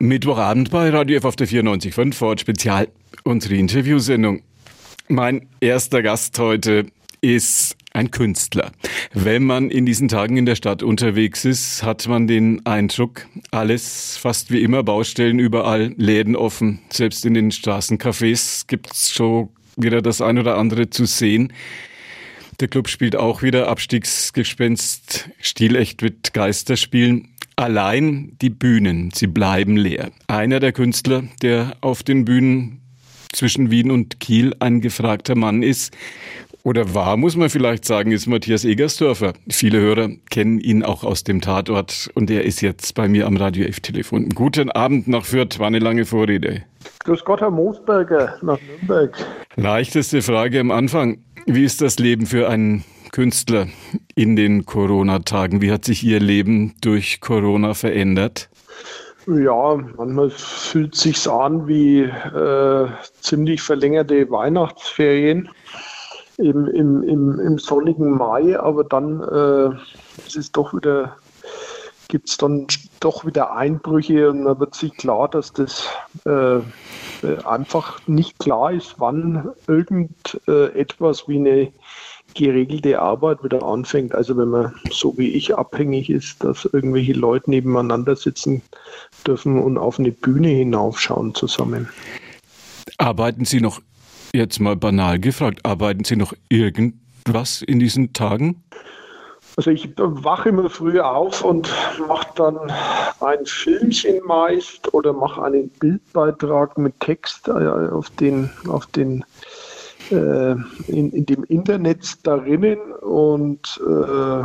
Mittwochabend bei Radio F auf der 94.5 Ford Spezial, unsere Interviewsendung. Mein erster Gast heute ist ein Künstler. Wenn man in diesen Tagen in der Stadt unterwegs ist, hat man den Eindruck, alles fast wie immer, Baustellen überall, Läden offen, selbst in den Straßencafés gibt's schon wieder das ein oder andere zu sehen. Der Club spielt auch wieder Abstiegsgespenst, stilecht mit Geisterspielen. Allein die Bühnen, sie bleiben leer. Einer der Künstler, der auf den Bühnen zwischen Wien und Kiel ein gefragter Mann ist, oder war, muss man vielleicht sagen, ist Matthias Egersdörfer. Viele Hörer kennen ihn auch aus dem Tatort und er ist jetzt bei mir am Radio F-Telefon. Guten Abend nach Fürth, war eine lange Vorrede. Grüß Gott, Herr Moosberger, nach Nürnberg. Leichteste Frage am Anfang. Wie ist das Leben für einen Künstler in den Corona-Tagen? Wie hat sich Ihr Leben durch Corona verändert? Ja, manchmal fühlt sich's an wie äh, ziemlich verlängerte Weihnachtsferien im, im, im, im sonnigen Mai, aber dann äh, ist doch wieder, gibt es dann doch wieder Einbrüche und dann wird sich klar, dass das äh, einfach nicht klar ist, wann irgendetwas äh, wie eine geregelte Arbeit wieder anfängt. Also wenn man so wie ich abhängig ist, dass irgendwelche Leute nebeneinander sitzen dürfen und auf eine Bühne hinaufschauen zusammen. Arbeiten Sie noch, jetzt mal banal gefragt, arbeiten Sie noch irgendwas in diesen Tagen? Also ich wache immer früh auf und mache dann ein Filmchen meist oder mache einen Bildbeitrag mit Text äh, auf den, auf den äh, in, in dem Internet darinnen und äh,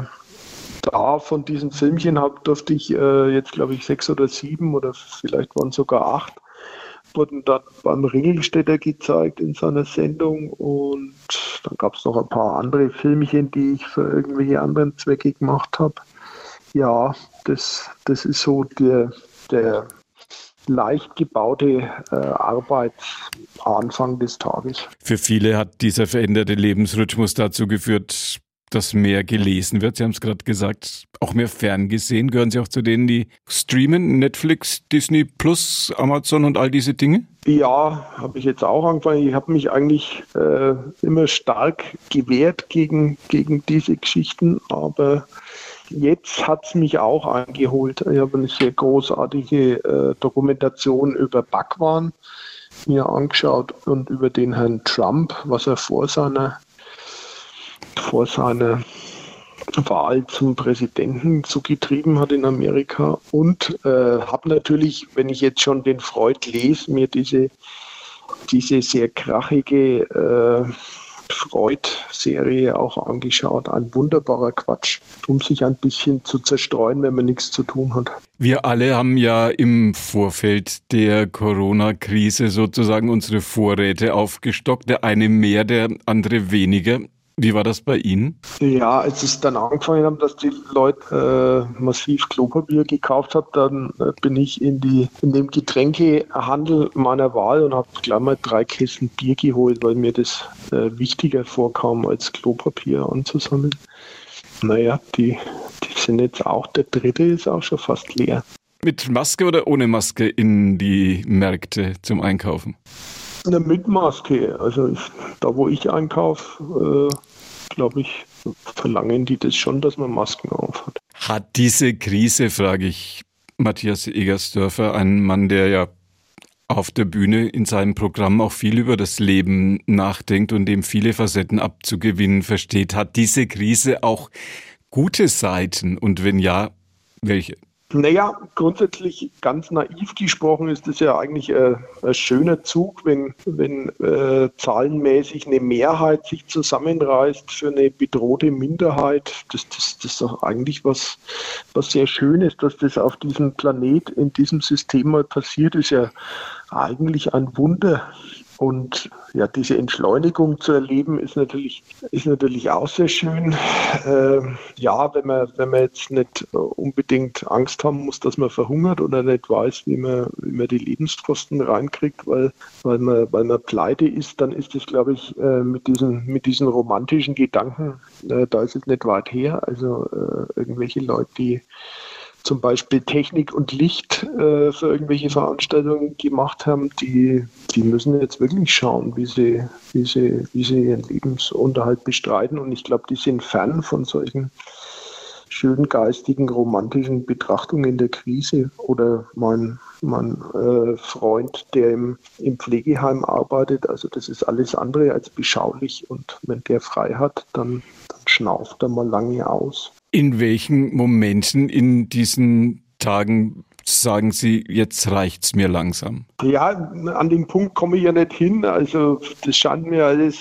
da von diesen Filmchen hab, durfte ich äh, jetzt, glaube ich, sechs oder sieben oder vielleicht waren sogar acht, wurden dann beim Ringelstädter gezeigt in seiner Sendung und dann gab es noch ein paar andere Filmchen, die ich für irgendwelche anderen Zwecke gemacht habe. Ja, das, das ist so der, der leicht gebaute äh, Arbeitsanfang des Tages. Für viele hat dieser veränderte Lebensrhythmus dazu geführt, dass mehr gelesen wird. Sie haben es gerade gesagt, auch mehr ferngesehen. Gehören Sie auch zu denen, die streamen? Netflix, Disney Plus, Amazon und all diese Dinge? Ja, habe ich jetzt auch angefangen. Ich habe mich eigentlich äh, immer stark gewehrt gegen, gegen diese Geschichten, aber Jetzt hat es mich auch eingeholt. Ich habe eine sehr großartige äh, Dokumentation über Bhagwan mir angeschaut und über den Herrn Trump, was er vor seiner, vor seiner Wahl zum Präsidenten so getrieben hat in Amerika. Und äh, habe natürlich, wenn ich jetzt schon den Freud lese, mir diese, diese sehr krachige äh, Freud-Serie auch angeschaut. Ein wunderbarer Quatsch, um sich ein bisschen zu zerstreuen, wenn man nichts zu tun hat. Wir alle haben ja im Vorfeld der Corona-Krise sozusagen unsere Vorräte aufgestockt. Der eine mehr, der andere weniger. Wie war das bei Ihnen? Ja, als es dann angefangen haben, dass die Leute äh, massiv Klopapier gekauft haben, dann äh, bin ich in die in dem Getränkehandel meiner Wahl und habe gleich mal drei Kästen Bier geholt, weil mir das äh, wichtiger vorkam, als Klopapier anzusammeln. Naja, die, die sind jetzt auch, der dritte ist auch schon fast leer. Mit Maske oder ohne Maske in die Märkte zum Einkaufen? Eine Mitmaske. Also ich, da, wo ich einkaufe, äh, glaube ich, verlangen die das schon, dass man Masken aufhat. Hat diese Krise, frage ich Matthias Egersdörfer, ein Mann, der ja auf der Bühne in seinem Programm auch viel über das Leben nachdenkt und dem viele Facetten abzugewinnen versteht. Hat diese Krise auch gute Seiten und wenn ja, welche? Naja, grundsätzlich ganz naiv gesprochen ist es ja eigentlich äh, ein schöner Zug, wenn, wenn äh, zahlenmäßig eine Mehrheit sich zusammenreißt für eine bedrohte Minderheit. Das, das, das ist doch eigentlich was, was sehr Schönes, dass das auf diesem Planet, in diesem System mal passiert, ist ja eigentlich ein Wunder. Und ja, diese Entschleunigung zu erleben, ist natürlich, ist natürlich auch sehr schön. Äh, ja, wenn man, wenn man jetzt nicht unbedingt Angst haben muss, dass man verhungert oder nicht weiß, wie man, wie man die Lebenskosten reinkriegt, weil, weil, man, weil man pleite ist, dann ist es, glaube ich, äh, mit, diesen, mit diesen romantischen Gedanken, äh, da ist es nicht weit her. Also äh, irgendwelche Leute, die zum Beispiel Technik und Licht äh, für irgendwelche Veranstaltungen gemacht haben, die, die müssen jetzt wirklich schauen, wie sie, wie sie, wie sie ihren Lebensunterhalt bestreiten. Und ich glaube, die sind fern von solchen schönen geistigen, romantischen Betrachtungen der Krise. Oder mein, mein äh, Freund, der im, im Pflegeheim arbeitet, also das ist alles andere als beschaulich. Und wenn der frei hat, dann, dann schnauft er mal lange aus. In welchen Momenten in diesen Tagen sagen Sie, jetzt reicht's mir langsam? Ja, an den Punkt komme ich ja nicht hin. Also das scheint mir alles,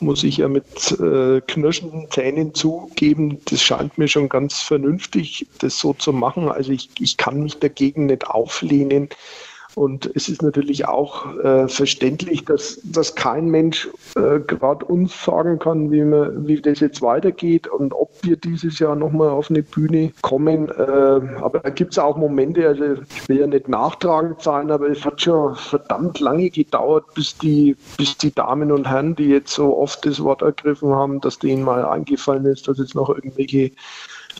muss ich ja mit äh, knirschenden Zähnen zugeben, das scheint mir schon ganz vernünftig, das so zu machen. Also ich, ich kann mich dagegen nicht auflehnen. Und es ist natürlich auch äh, verständlich, dass, dass kein Mensch äh, gerade uns sagen kann, wie, man, wie das jetzt weitergeht und ob wir dieses Jahr nochmal auf eine Bühne kommen. Äh, aber da gibt es auch Momente, also ich will ja nicht nachtragend sein, aber es hat schon verdammt lange gedauert, bis die, bis die Damen und Herren, die jetzt so oft das Wort ergriffen haben, dass denen mal eingefallen ist, dass jetzt noch irgendwelche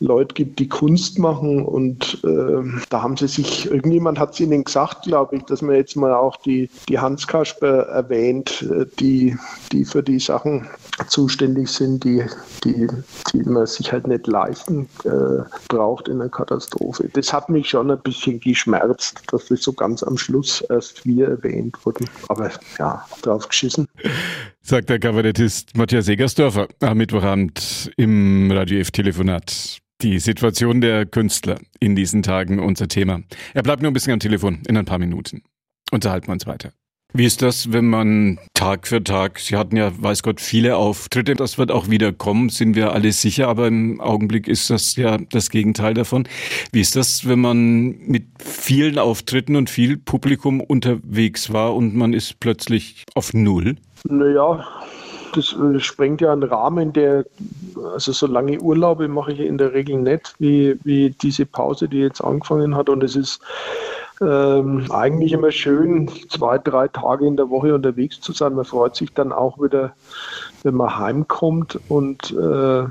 Leute gibt, die Kunst machen und äh, da haben sie sich, irgendjemand hat es ihnen gesagt, glaube ich, dass man jetzt mal auch die, die Hans Kasper erwähnt, äh, die, die für die Sachen zuständig sind, die, die, die man sich halt nicht leisten äh, braucht in der Katastrophe. Das hat mich schon ein bisschen geschmerzt, dass das so ganz am Schluss erst wir erwähnt wurden. Aber ja, drauf geschissen. Sagt der Kabarettist Matthias Egersdorfer am Mittwochabend im Radio F-Telefonat. Die Situation der Künstler in diesen Tagen unser Thema. Er bleibt nur ein bisschen am Telefon in ein paar Minuten. Unterhalten wir uns weiter. Wie ist das, wenn man Tag für Tag, Sie hatten ja, weiß Gott, viele Auftritte, das wird auch wieder kommen, sind wir alle sicher, aber im Augenblick ist das ja das Gegenteil davon. Wie ist das, wenn man mit vielen Auftritten und viel Publikum unterwegs war und man ist plötzlich auf Null? Naja, das äh, sprengt ja einen Rahmen, der, also so lange Urlaube mache ich in der Regel nicht, wie, wie diese Pause, die jetzt angefangen hat. Und es ist ähm, eigentlich immer schön, zwei, drei Tage in der Woche unterwegs zu sein. Man freut sich dann auch wieder, wenn man heimkommt und äh,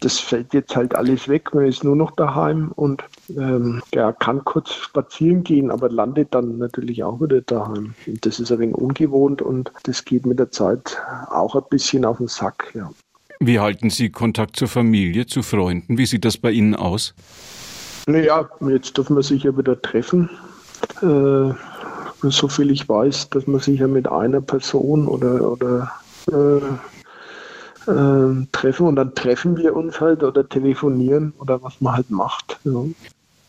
das fällt jetzt halt alles weg. Man ist nur noch daheim und ähm, ja, kann kurz spazieren gehen, aber landet dann natürlich auch wieder daheim. Und das ist ein wenig ungewohnt und das geht mit der Zeit auch ein bisschen auf den Sack. Ja. Wie halten Sie Kontakt zur Familie, zu Freunden? Wie sieht das bei Ihnen aus? Naja, jetzt dürfen wir sich ja wieder treffen. Äh, so viel ich weiß, dass man sich ja mit einer Person oder, oder äh, äh, treffen und dann treffen wir uns halt oder telefonieren oder was man halt macht. Ja.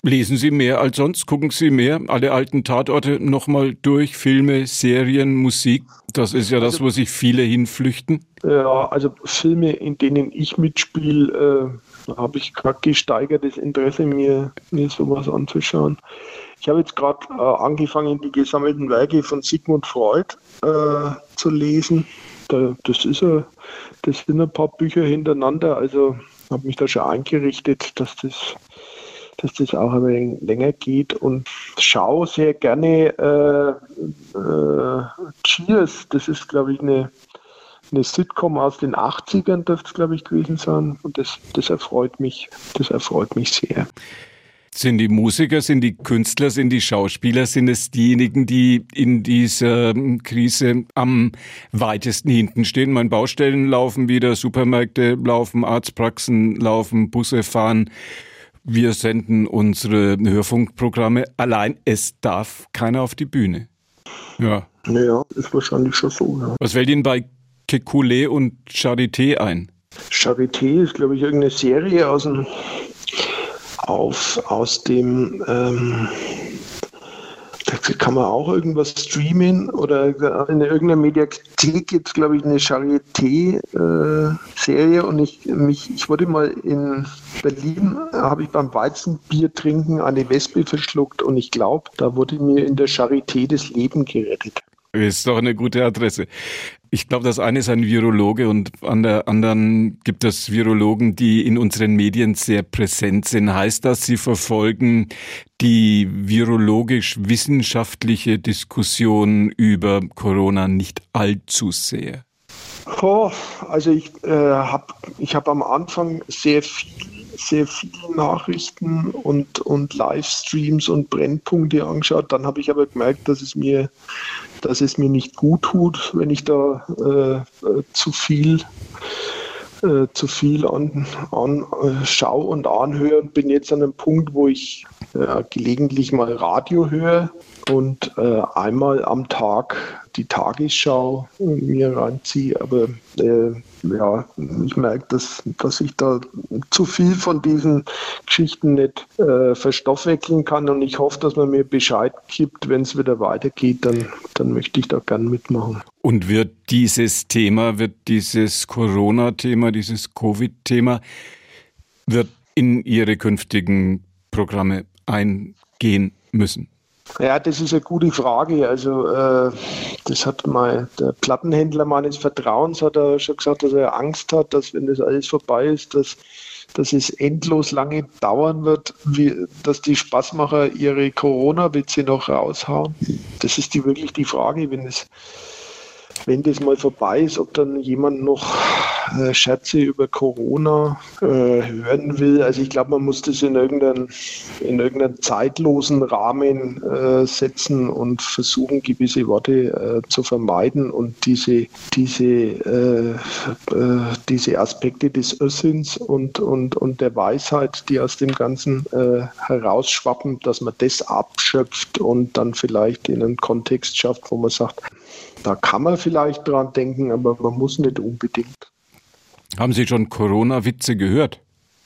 Lesen Sie mehr als sonst? Gucken Sie mehr? Alle alten Tatorte nochmal durch? Filme, Serien, Musik? Das ist ja das, also, wo sich viele hinflüchten. Ja, also Filme, in denen ich mitspiele, äh, habe ich gerade gesteigertes Interesse, mir, mir sowas anzuschauen. Ich habe jetzt gerade äh, angefangen, die gesammelten Werke von Sigmund Freud äh, zu lesen. Da, das, ist a, das sind ein paar Bücher hintereinander. Also habe mich da schon eingerichtet, dass das dass das auch ein wenig länger geht und schaue sehr gerne äh, äh, Cheers. Das ist, glaube ich, eine, eine Sitcom aus den 80ern, dürfte es, glaube ich, gewesen sein. Und das, das erfreut mich, das erfreut mich sehr. Sind die Musiker, sind die Künstler, sind die Schauspieler, sind es diejenigen, die in dieser Krise am weitesten hinten stehen? Meine Baustellen laufen wieder, Supermärkte laufen, Arztpraxen laufen, Busse fahren. Wir senden unsere Hörfunkprogramme. Allein es darf keiner auf die Bühne. Ja. Naja, ist wahrscheinlich schon so. Ja. Was fällt Ihnen bei Kekulé und Charité ein? Charité ist, glaube ich, irgendeine Serie aus dem, auf, aus dem ähm, kann man auch irgendwas streamen oder in irgendeiner Mediathek gibt es, glaube ich, eine Charité-Serie äh, und ich, mich, ich wurde mal in Berlin, habe ich beim Weizenbier trinken eine Wespe verschluckt und ich glaube, da wurde mir in der Charité das Leben gerettet. Ist doch eine gute Adresse. Ich glaube, das eine ist ein Virologe und an der anderen gibt es Virologen, die in unseren Medien sehr präsent sind. Heißt das, Sie verfolgen die virologisch-wissenschaftliche Diskussion über Corona nicht allzu sehr? Oh, also ich äh, habe hab am Anfang sehr viel sehr viele Nachrichten und, und Livestreams und Brennpunkte angeschaut. Dann habe ich aber gemerkt, dass es mir, dass es mir nicht gut tut, wenn ich da äh, äh zu viel äh, zu viel an, an äh, schau und anhöre und bin jetzt an einem Punkt, wo ich äh, gelegentlich mal Radio höre und äh, einmal am Tag die Tagesschau mir reinziehe. Aber äh, ja, ich merke, dass, dass ich da zu viel von diesen Geschichten nicht äh, verstoffwechseln kann und ich hoffe, dass man mir Bescheid gibt, wenn es wieder weitergeht, dann, dann möchte ich da gern mitmachen. Und wird dieses Thema, wird dieses Corona-Thema, dieses Covid-Thema, wird in Ihre künftigen Programme eingehen müssen? Ja, das ist eine gute Frage. Also äh, das hat mal der Plattenhändler meines Vertrauens hat er schon gesagt, dass er Angst hat, dass wenn das alles vorbei ist, dass, dass es endlos lange dauern wird, wie, dass die Spaßmacher ihre Corona-Witze noch raushauen. Das ist die wirklich die Frage, wenn es wenn das mal vorbei ist, ob dann jemand noch äh, Scherze über Corona äh, hören will. Also ich glaube, man muss das in irgendeinen, in irgendeinen zeitlosen Rahmen äh, setzen und versuchen, gewisse Worte äh, zu vermeiden und diese, diese, äh, äh, diese Aspekte des Össins und, und, und der Weisheit, die aus dem Ganzen herausschwappen, dass man das abschöpft und dann vielleicht in einen Kontext schafft, wo man sagt, da kann man vielleicht dran denken, aber man muss nicht unbedingt. Haben Sie schon Corona-Witze gehört?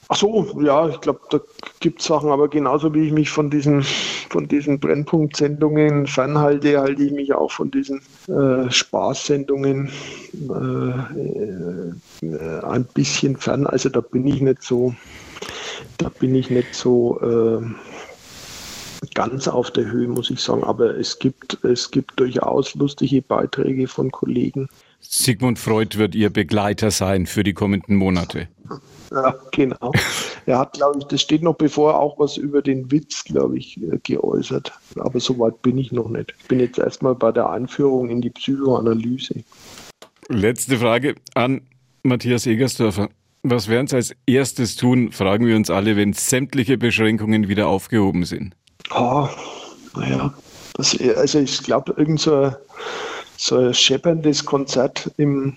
Ach so, ja, ich glaube, da gibt es Sachen, aber genauso wie ich mich von diesen, von diesen Brennpunkt-Sendungen fernhalte, halte ich mich auch von diesen äh, Spaßsendungen äh, äh, ein bisschen fern. Also da bin ich nicht so, da bin ich nicht so äh, ganz auf der Höhe, muss ich sagen. Aber es gibt, es gibt durchaus lustige Beiträge von Kollegen. Sigmund Freud wird Ihr Begleiter sein für die kommenden Monate. Ja, genau. Er hat, glaube ich, das steht noch bevor auch was über den Witz, glaube ich, geäußert. Aber so weit bin ich noch nicht. Ich bin jetzt erstmal bei der Einführung in die Psychoanalyse. Letzte Frage an Matthias Egersdorfer. Was werden Sie als erstes tun, fragen wir uns alle, wenn sämtliche Beschränkungen wieder aufgehoben sind? Oh, naja, also ich glaube, irgend so ein, so ein schepperndes Konzert im,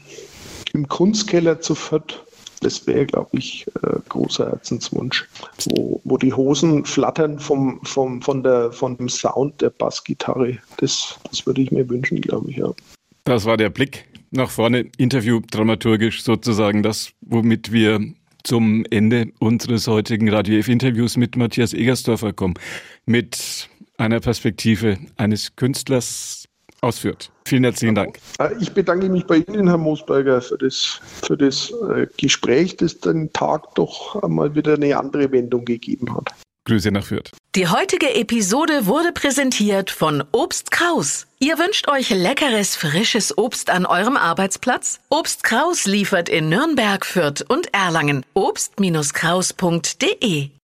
im Kunstkeller zu Fürth, das wäre, glaube ich, äh, großer Herzenswunsch. Wo, wo die Hosen flattern vom, vom, von, der, von dem Sound der Bassgitarre. Das, das würde ich mir wünschen, glaube ich, ja. Das war der Blick nach vorne, Interview dramaturgisch sozusagen das, womit wir zum Ende unseres heutigen Radio F-Interviews mit Matthias Egersdorfer kommen. Mit einer Perspektive eines Künstlers ausführt. Vielen herzlichen Dank. Äh, ich bedanke mich bei Ihnen, Herr Moosberger, für das, für das äh, Gespräch, das den Tag doch einmal wieder eine andere Wendung gegeben hat. Grüße nach Fürth. Die heutige Episode wurde präsentiert von Obst Kraus. Ihr wünscht euch leckeres, frisches Obst an eurem Arbeitsplatz? Obst Kraus liefert in Nürnberg, Fürth und Erlangen. Obst-Kraus.de